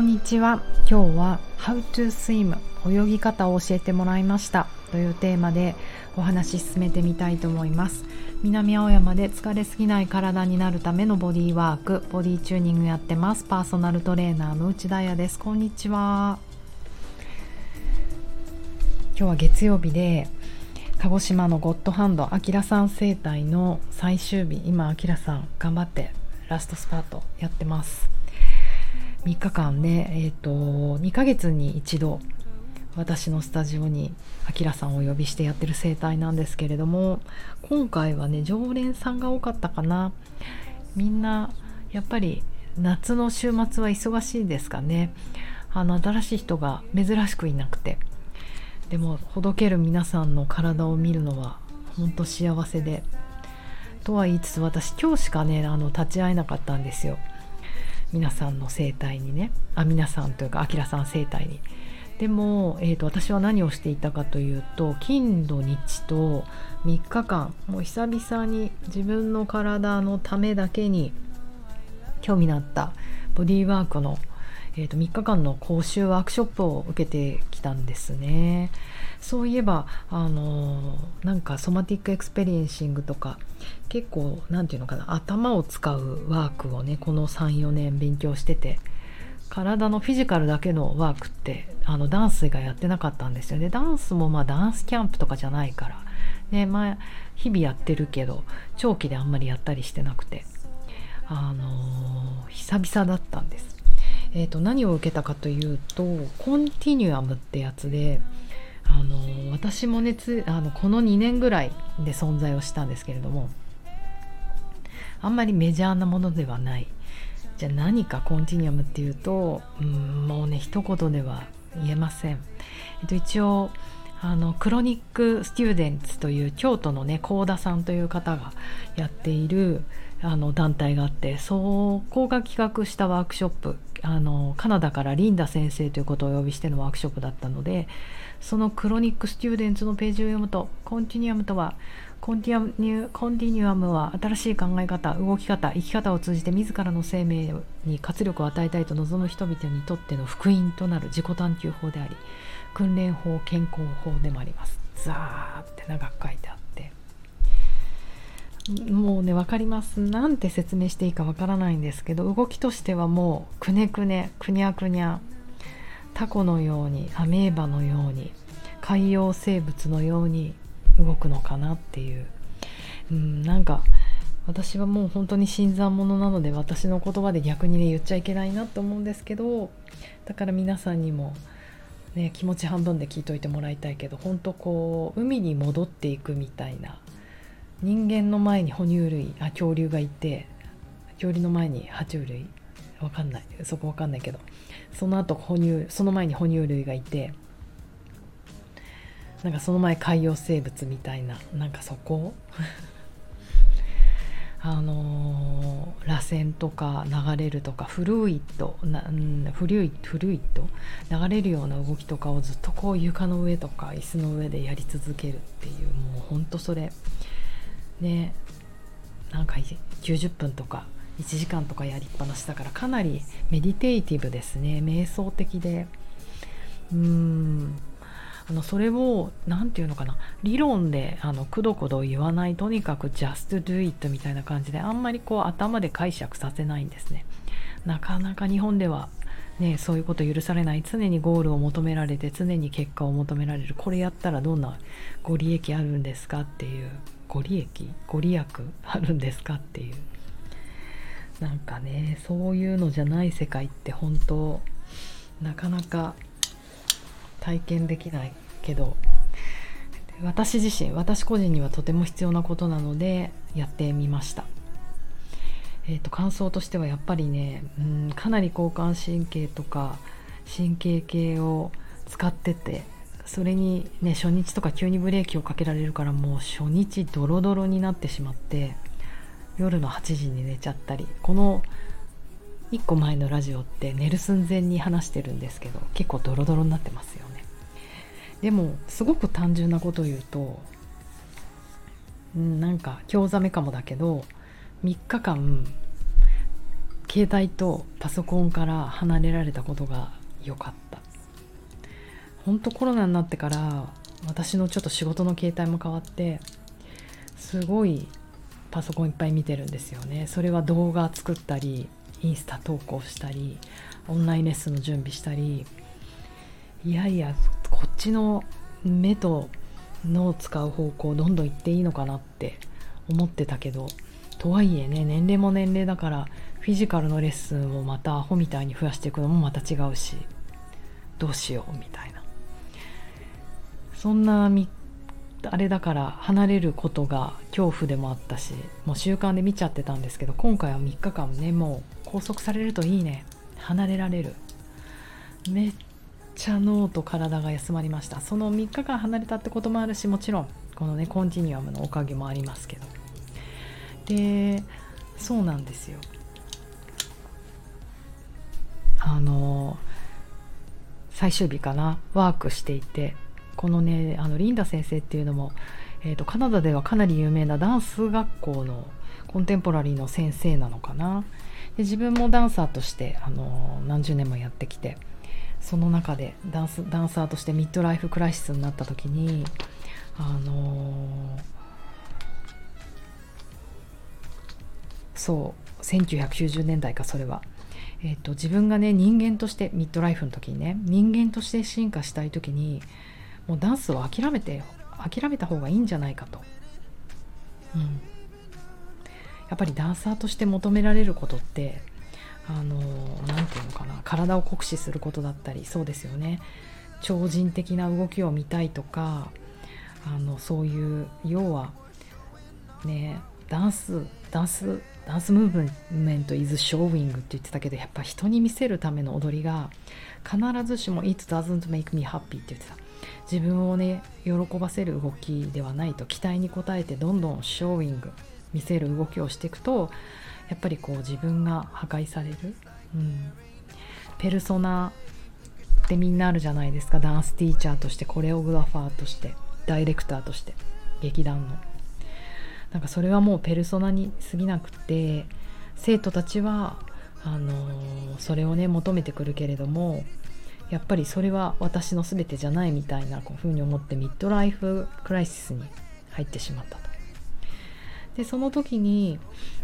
こんにちは。今日は How to swim 泳ぎ方を教えてもらいました。というテーマでお話し進めてみたいと思います。南青山で疲れすぎない体になるためのボディワーク。ボディチューニングやってます。パーソナルトレーナーの内田彩です。こんにちは。今日は月曜日で鹿児島のゴッドハンドあきらさん生態の最終日。今あきらさん頑張ってラストスパートやってます。3日間ねえっ、ー、と2ヶ月に一度私のスタジオにあきらさんをお呼びしてやってる生態なんですけれども今回はね常連さんが多かったかな。みんなやっぱり夏の週末は忙しいですかね。あの新しい人が珍しくいなくて。でもほどける皆さんの体を見るのは本当幸せで。とは言いつつ私今日しかねあの立ち会えなかったんですよ。皆さんの生態にね。あ皆さんというかあきらさん生態に。でも、えーと、私は何をしていたかというと金土日と3日間もう久々に自分の体のためだけに興味のあったボディーワークのえー、と3日間の講習ワークショップを受けてきたんですね。そういえばあのなんか Somatic Experiencing とか結構何て言うのかな頭を使うワークをねこの34年勉強してて体のフィジカルだけのワークってあのダンスがやってなかったんですよねダンスもまあダンスキャンプとかじゃないからねまあ日々やってるけど長期であんまりやったりしてなくてあのー、久々だったんですえーと、何を受けたかというとコンティニュアムってやつであの私もねあのこの2年ぐらいで存在をしたんですけれどもあんまりメジャーなものではない。じゃあ何かコンティニュアムっていうとうんもうね一言では言えません、えっと、一応あのクロニック・スチューデンツという京都のね幸田さんという方がやっているあの団体があってそこが企画したワークショップあのカナダからリンダ先生ということをお呼びしてのワークショップだったのでそのクロニック・スチューデンツのページを読むとコンティニアムとはコンティニュアムは新しい考え方動き方生き方を通じて自らの生命に活力を与えたいと望む人々にとっての福音となる自己探求法であり訓練法健康法でもあります。ザーって長く書いてあって。もうね分かります。なんて説明していいか分からないんですけど動きとしてはもうくねくねくにゃくにゃタコのようにアメーバのように海洋生物のように動くのかなっていう、うん、なんか私はもう本当に新参者なので私の言葉で逆にね言っちゃいけないなと思うんですけどだから皆さんにもね、気持ち半分で聞いといてもらいたいけど本当こう海に戻っていくみたいな人間の前に哺乳類あ恐竜がいて恐竜の前に爬虫類。わかんない。そこわかんないけど。その後哺乳その前に哺乳類がいてなんかその前海洋生物みたいななんかそこ？あのー、螺旋とか流れるとかフルイットな、うん、フルイフルイット流れるような動きとかをずっとこう床の上とか椅子の上でやり続けるっていうもうほんとそれ。ねなんか90分とか1時間とかやりっぱなしだからかなりメディテイティブですね。瞑想的で。うーん。あのそれを何て言うのかな。理論であのくどくど言わないとにかく just do it みたいな感じであんまりこう頭で解釈させないんですね。なかなか日本ではね、そういうこと許されない。常にゴールを求められて常に結果を求められる。これやったらどんなご利益あるんですかっていう。ご利益ご利益あるんですかっていうなんかねそういうのじゃない世界って本当なかなか体験できないけど私自身私個人にはとても必要なことなのでやってみました。えーと、感想としてはやっぱりねうんかなり交感神経とか神経系を使っててそれにね初日とか急にブレーキをかけられるからもう初日ドロドロになってしまって夜の8時に寝ちゃったりこの1個前のラジオって寝る寸前に話してるんですけど結構ドロドロになってますよね。でもすごく単純なこと言うと、うん、なんか興ざめかもだけど3日間携帯とパソコンから離れられたことが良かった本当コロナになってから私のちょっと仕事の形態も変わってすごいパソコンいっぱい見てるんですよね。それは動画作ったりインスタ投稿したりオンラインレッスンの準備したり。いやいやこっちの目と脳を使う方向どんどん行っていいのかなって思ってたけどとはいえね年齢も年齢だからフィジカルのレッスンをまたアホみたいに増やしていくのもまた違うしどうしようみたいな。そんなみあれだから離れることが恐怖でもあったしもう習慣で見ちゃってたんですけど今回は3日間ねもう拘束されるといいね。離れられる。めっちゃ脳と体が休まりました。その3日間離れたってこともあるしもちろんこのねコンティニアムのおかげもありますけど。でそうなんですよ。あの最終日かなワークしていてこのねあのリンダ先生っていうのも、えーと、カナダではかなり有名なダンス学校のコンテンポラリーの先生なのかな。で自分もダンサーとしてあの何十年もやってきてその中でダンスダンサーとしてミッドライフクライシスになった時にあのそう1990年代かそれは。えーと、自分がね人間としてミッドライフの時にね人間として進化したい時にもうダンスを諦めて諦めた方がいいんじゃないかと、うん、やっぱりダンサーとして求められることってあの何て言うのかな体を酷使することだったりそうですよね。超人的な動きを見たいとかあのそういう要はねダンスダンスダンスムーブメント is showing って言ってたけどやっぱ人に見せるための踊りが必ずしも it doesn't make me happy って言ってた。自分をね喜ばせる動きではないと期待に応えてどんどんショーイング見せる動きをしていくとやっぱりこう自分が破壊される、うん、ペルソナってみんなあるじゃないですか。ダンスティーチャーとしてコレオグラファーとしてダイレクターとして劇団の。なんかそれはもうペルソナに過ぎなくて生徒たちはあのー、それをね求めてくるけれどもやっぱりそれは私の全てじゃないみたいなこうふうに思ってミッドライフクライシスに入ってしまったと。でその時に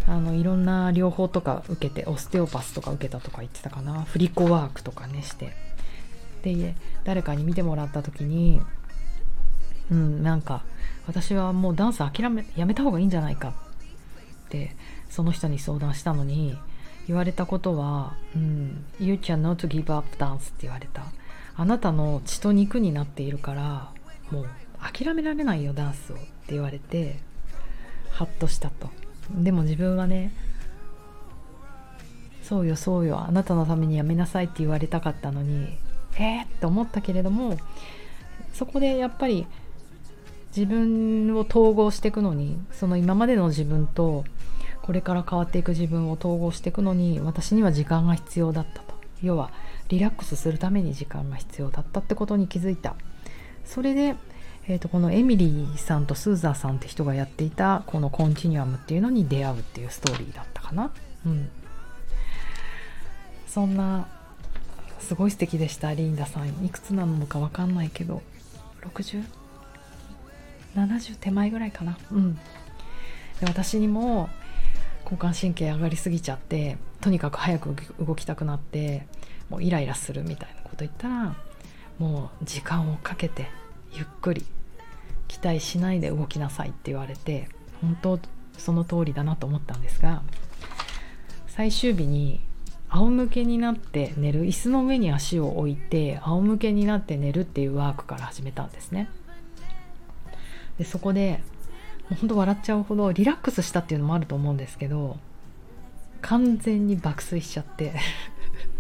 あのいろんな療法とか受けてオステオパスとか受けたとか言ってたかなフリコワークとかねしてで誰かに見てもらった時にうんなんか私はもうダンス諦めやめた方がいいんじゃないかってその人に相談したのに言われたことは「うん、You can not give up dance」って言われた。あなたの血と肉になっているからもう諦められないよダンスをって言われてハッとしたと。でも自分はねそうよそうよあなたのためにやめなさいって言われたかったのにえー、って思ったけれどもそこでやっぱり自分を統合していくのにその今までの自分とこれから変わっていく自分を統合していくのに私には時間が必要だったと。要はリラックスするために時間が必要だったってことに気づいた。それで、えーと、このエミリーさんとスーザーさんって人がやっていたこのコンチニュアムっていうのに出会うっていうストーリーだったかな。うん。そんなすごい素敵でしたリンダさん。いくつなのか分かんないけど 60? 70手前ぐらいかな。うん。で私にも交感神経上がりすぎちゃってとにかく早く動きたくなってもうイライラするみたいなこと言ったらもう時間をかけてゆっくり期待しないで動きなさいって言われて本当その通りだなと思ったんですが最終日に仰向けになって寝る椅子の上に足を置いて仰向けになって寝るっていうワークから始めたんですね。でそこでもうほんと笑っちゃうほどリラックスしたっていうのもあると思うんですけど完全に爆睡しちゃって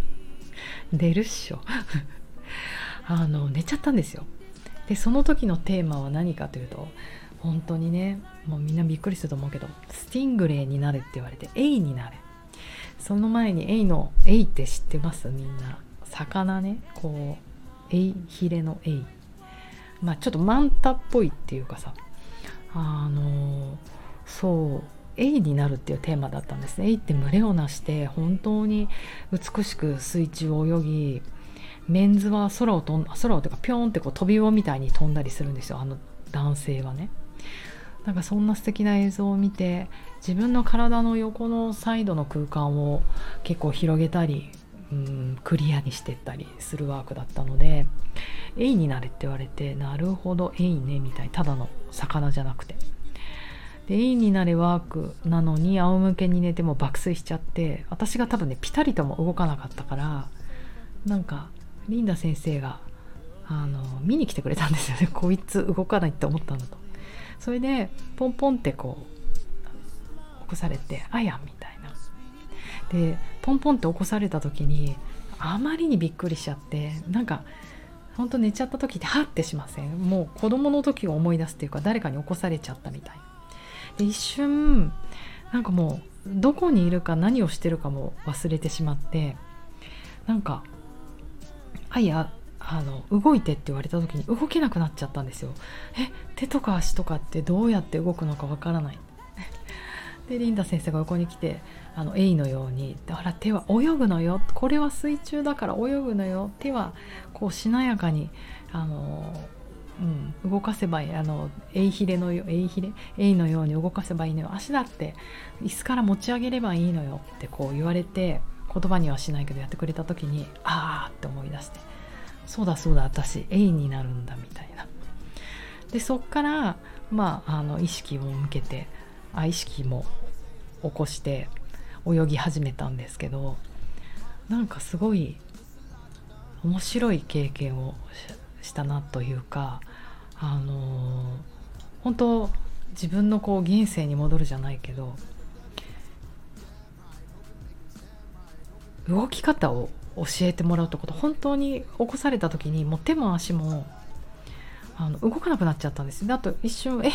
寝るっしょ。あの寝ちゃったんですよ。でその時のテーマは何かというと本当にねもうみんなびっくりすると思うけど stingray になれって言われてエイになれ。その前にエイのエイって知ってます？みんな。魚ね。こうエイヒレのエイ。まあちょっとマンタっぽいっていうかさ。あのそうエイになるっていうテーマだったんですね。エイって群れをなして本当に美しく水中を泳ぎメンズは空を飛ん空をというかピョンってこう飛び魚みたいに飛んだりするんですよ。あの男性はね。なんかそんな素敵な映像を見て自分の体の横のサイドの空間を結構広げたりうんクリアにしてったりするワークだったので「エイになれ」って言われてなるほどエイねみたいただの魚じゃなくて。でエイになれワークなのに仰向けに寝ても爆睡しちゃって私が多分ねピタリとも動かなかったからなんかリンダ先生があの見に来てくれたんですよね。こいつ動かないって思ったんだと。それでポンポンってこう起こされて「あや」みたいな。でポンポンって起こされた時にあまりにびっくりしちゃってなんかほんと寝ちゃった時ってハッてしません？もう子供の時を思い出すっていうか誰かに起こされちゃったみたい。で一瞬なんかもうどこにいるか何をしてるかも忘れてしまってなんかあいやあの動いてって言われた時に動けなくなっちゃったんですよ。え手とか足とかってどうやって動くのかわからない。でリンダ先生が横に来てあのエイのように「ほら手は泳ぐのよ。これは水中だから泳ぐのよ。手はこうしなやかにあの、うん、動かせばいい。あのエイヒレのよエイヒレ？エイのように動かせばいいのよ。足だって椅子から持ち上げればいいのよ」ってこう言われて言葉にはしないけどやってくれた時にああって思い出して。そうだそうだ私エイになるんだみたいな。でそっからまああの意識を向けて意識も起こして泳ぎ始めたんですけどなんかすごい面白い経験をしたなというかあの本当自分のこう現世に戻るじゃないけど動き方を教えてもらうってこと本当に起こされた時にもう手も足もあの動かなくなっちゃったんですであと一瞬え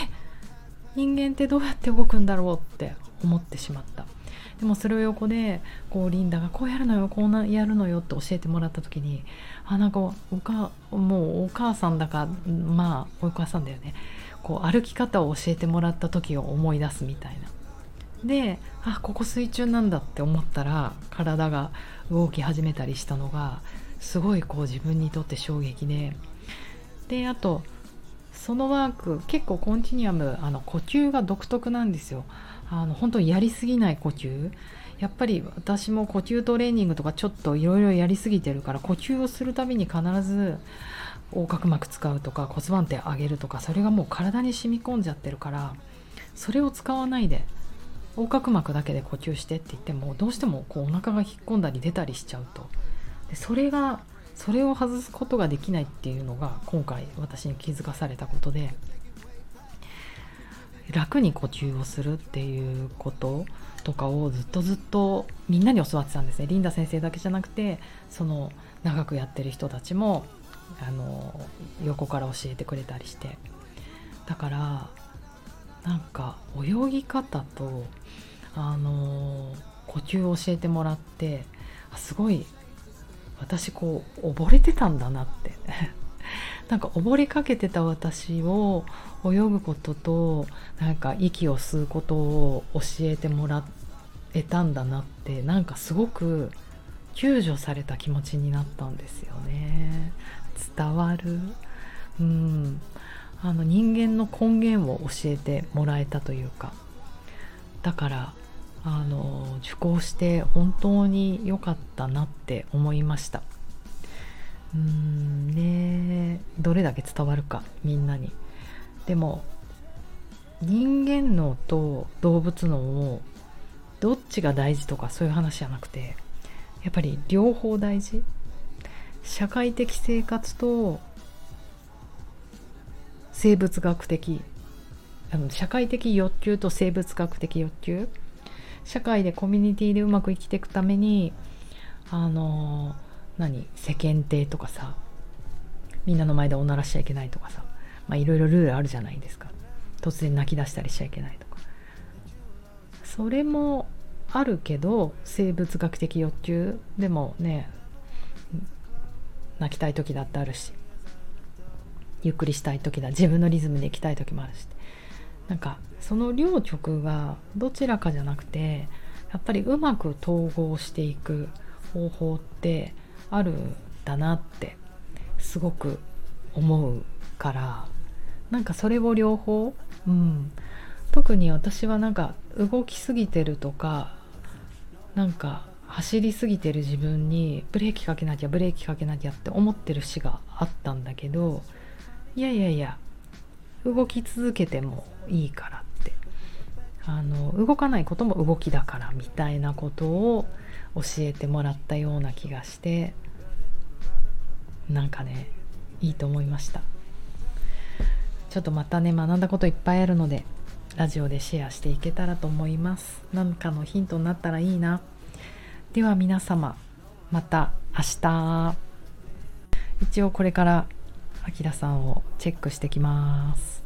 人間ってどうやって動くんだろうって思ってしまった。でもそれを横でこうリンダがこうやるのよこうなやるのよって教えてもらった時にあなんかおかもうお母さんだかまあお母さんだよね。こう歩き方を教えてもらった時を思い出すみたいな。であここ水中なんだって思ったら体が動き始めたりしたのがすごいこう自分にとって衝撃で。であとそのワーク結構コンティニアムあの呼吸が独特なんですよ。あの本当にやりすぎない呼吸。やっぱり私も呼吸トレーニングとかちょっといろいろやりすぎてるから呼吸をするたびに必ず横隔膜使うとか骨盤底上げるとかそれがもう体に染み込んじゃってるからそれを使わないで横隔膜だけで呼吸してって言ってもどうしてもこうお腹が引っ込んだり出たりしちゃうと。でそれがそれを外すことができないっていうのが今回私に気づかされたことで楽に呼吸をするっていうこととかをずっとずっとみんなに教わってたんですね。リンダ先生だけじゃなくてその長くやってる人たちもあの横から教えてくれたりして。だからなんか泳ぎ方とあの呼吸を教えてもらってすごい私こう溺れてたんだなって。なんか溺れかけてた私を泳ぐこととなんか息を吸うことを教えてもらえたんだなってなんかすごく救助された気持ちになったんですよね。伝わる。うん。あの人間の根源を教えてもらえたというか。だからあの受講して本当に良かったなって思いました。うんねどれだけ伝わるかみんなに。でも人間脳と動物脳をどっちが大事とかそういう話じゃなくてやっぱり両方大事。社会的生活と生物学的あの社会的欲求と生物学的欲求社会でコミュニティでうまく生きていくためにあの何？世間体とかさみんなの前でおならしちゃいけないとかさまいろいろルールあるじゃないですか。突然泣き出したりしちゃいけないとか。それもあるけど生物学的欲求でもね泣きたい時だってあるしゆっくりしたい時だ自分のリズムで行きたい時もあるし。なんかその両極がどちらかじゃなくてやっぱりうまく統合していく方法ってあるんだなってすごく思うからなんかそれを両方、うん、特に私はなんか動きすぎてるとかなんか走りすぎてる自分にブレーキかけなきゃブレーキかけなきゃって思ってる詩があったんだけどいやいやいや動き続けてもいいからって。あの動かないことも動きだからみたいなことを教えてもらったような気がしてなんかねいいと思いました。ちょっとまたね学んだこといっぱいあるのでラジオでシェアしていけたらと思います。何かのヒントになったらいいな。では皆様また明日。一応これから秋田さんをチェックしてきます。